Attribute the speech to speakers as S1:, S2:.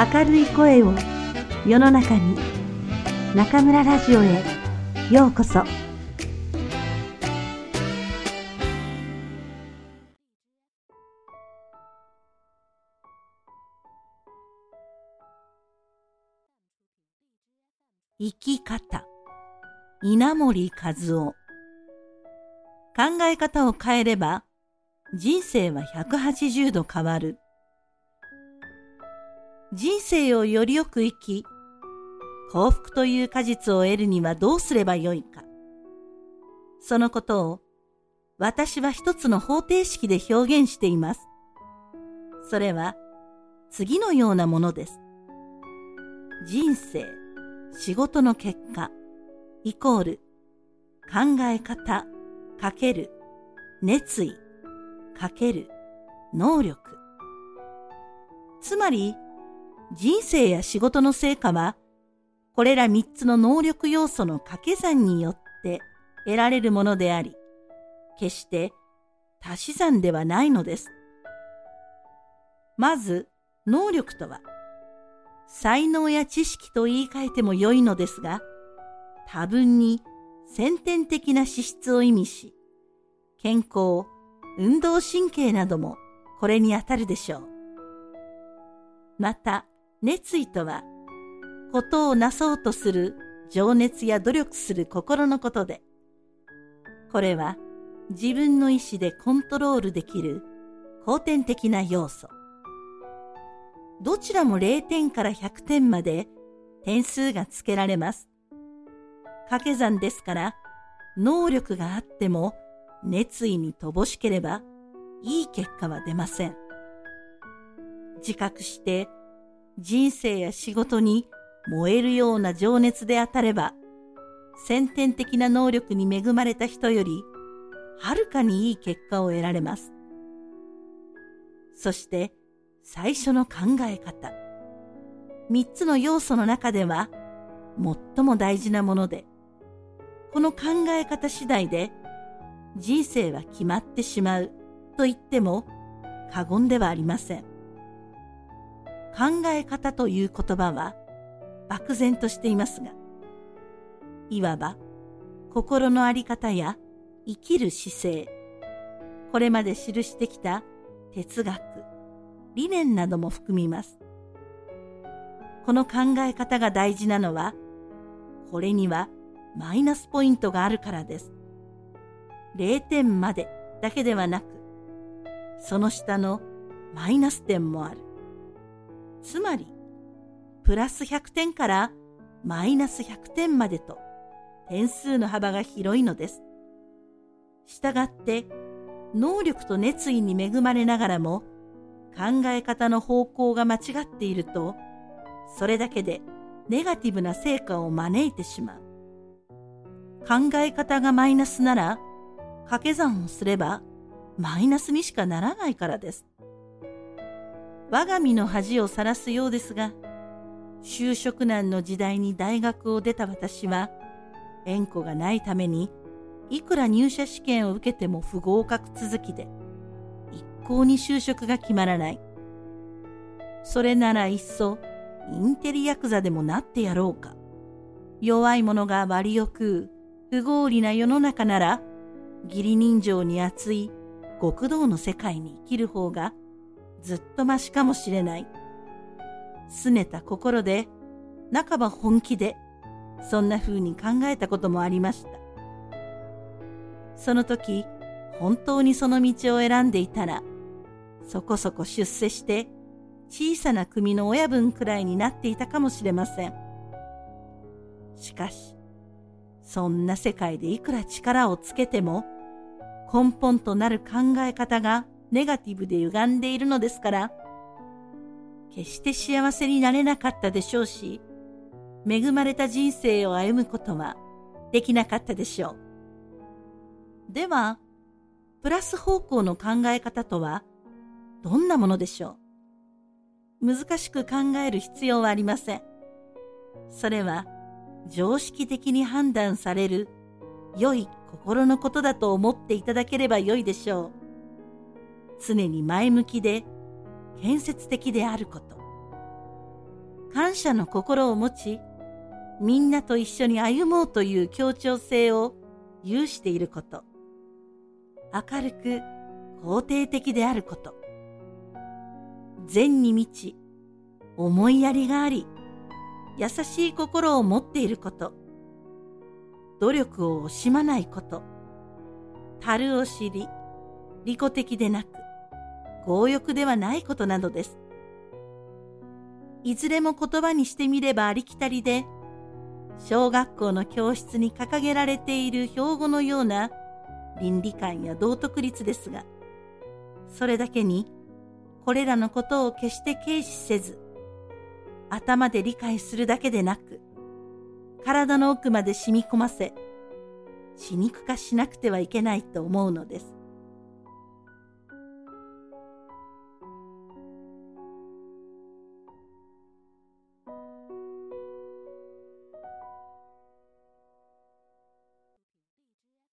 S1: 明るい声を世の中に中村ラジオへようこそ。
S2: 生き方。稲森和夫。考え方を変えれば人生は180度変わる。人生をよりよく生き、幸福という果実を得るにはどうすればよいか。そのことを私は一つの方程式で表現しています。それは次のようなものです。人生、仕事の結果、イコール考え方、かける熱意、かける能力。つまり、人生や仕事の成果は、これら三つの能力要素の掛け算によって得られるものであり、決して足し算ではないのです。まず、能力とは、才能や知識と言い換えても良いのですが、多分に先天的な資質を意味し、健康、運動神経などもこれにあたるでしょう。また、熱意とは、ことをなそうとする情熱や努力する心のことで、これは自分の意志でコントロールできる後天的な要素。どちらも0点から100点まで点数がつけられます。掛け算ですから、能力があっても熱意に乏しければいい結果は出ません。自覚して人生や仕事に燃えるような情熱で当たれば、先天的な能力に恵まれた人より、はるかにいい結果を得られます。そして、最初の考え方。三つの要素の中では、最も大事なもので、この考え方次第で、人生は決まってしまうと言っても過言ではありません。考え方という言葉は漠然としていますが、いわば心のあり方や生きる姿勢、これまで記してきた哲学、理念なども含みます。この考え方が大事なのは、これにはマイナスポイントがあるからです。0点までだけではなく、その下のマイナス点もある。つまり、プラス100点からマイナス100点までと点数の幅が広いのです。したがって、能力と熱意に恵まれながらも考え方の方向が間違っていると、それだけでネガティブな成果を招いてしまう。考え方がマイナスなら、掛け算をすればマイナスにしかならないからです。我が身の恥をさらすようですが、就職難の時代に大学を出た私は、縁故がないために、いくら入社試験を受けても不合格続きで、一向に就職が決まらない。それならいっそ、インテリヤクザでもなってやろうか。弱い者が割を食う、不合理な世の中なら、義理人情に厚い極道の世界に生きる方がずっとましかもしれない。拗ねた心で、半ば本気で、そんな風に考えたこともありました。その時、本当にその道を選んでいたら、そこそこ出世して、小さな組の親分くらいになっていたかもしれません。しかし、そんな世界でいくら力をつけても、根本となる考え方がネガティブで歪んでいるのですから、決して幸せになれなかったでしょうし、恵まれた人生を歩むことはできなかったでしょう。では、プラス方向の考え方とはどんなものでしょう？難しく考える必要はありません。それは常識的に判断される良い心のことだと思っていただければ良いでしょう。常に前向きで建設的であること。感謝の心を持ち、みんなと一緒に歩もうという協調性を有していること。明るく肯定的であること。善に満ち、思いやりがあり、優しい心を持っていること。努力を惜しまないこと。樽を知り、利己的でなく、強欲ではないことなどです。いずれも言葉にしてみればありきたりで、小学校の教室に掲げられている標語のような倫理観や道徳律ですが、それだけに、これらのことを決して軽視せず、頭で理解するだけでなく、体の奥まで染み込ませ、死肉化しなくてはいけないと思うのです。